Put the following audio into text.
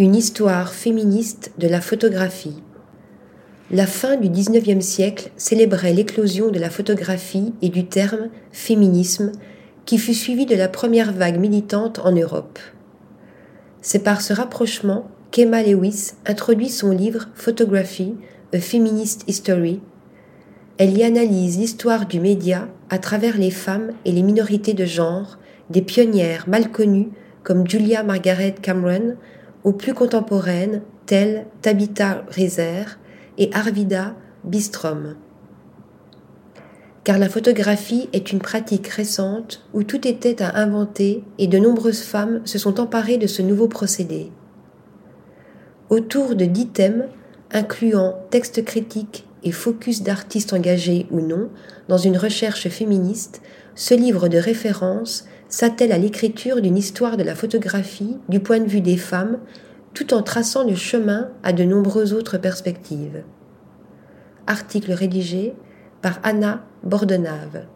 Une histoire féministe de la photographie. La fin du XIXe siècle célébrait l'éclosion de la photographie et du terme féminisme qui fut suivi de la première vague militante en Europe. C'est par ce rapprochement qu'Emma Lewis introduit son livre Photography, A Feminist History. Elle y analyse l'histoire du média à travers les femmes et les minorités de genre, des pionnières mal connues comme Julia Margaret Cameron, aux plus contemporaines telles Tabitha Rezer et Arvida Bistrom. Car la photographie est une pratique récente où tout était à inventer et de nombreuses femmes se sont emparées de ce nouveau procédé. Autour de dix thèmes, incluant textes critiques et focus d'artistes engagés ou non dans une recherche féministe, ce livre de référence s'attelle à l'écriture d'une histoire de la photographie du point de vue des femmes, tout en traçant le chemin à de nombreuses autres perspectives. Article rédigé par Anna Bordenave.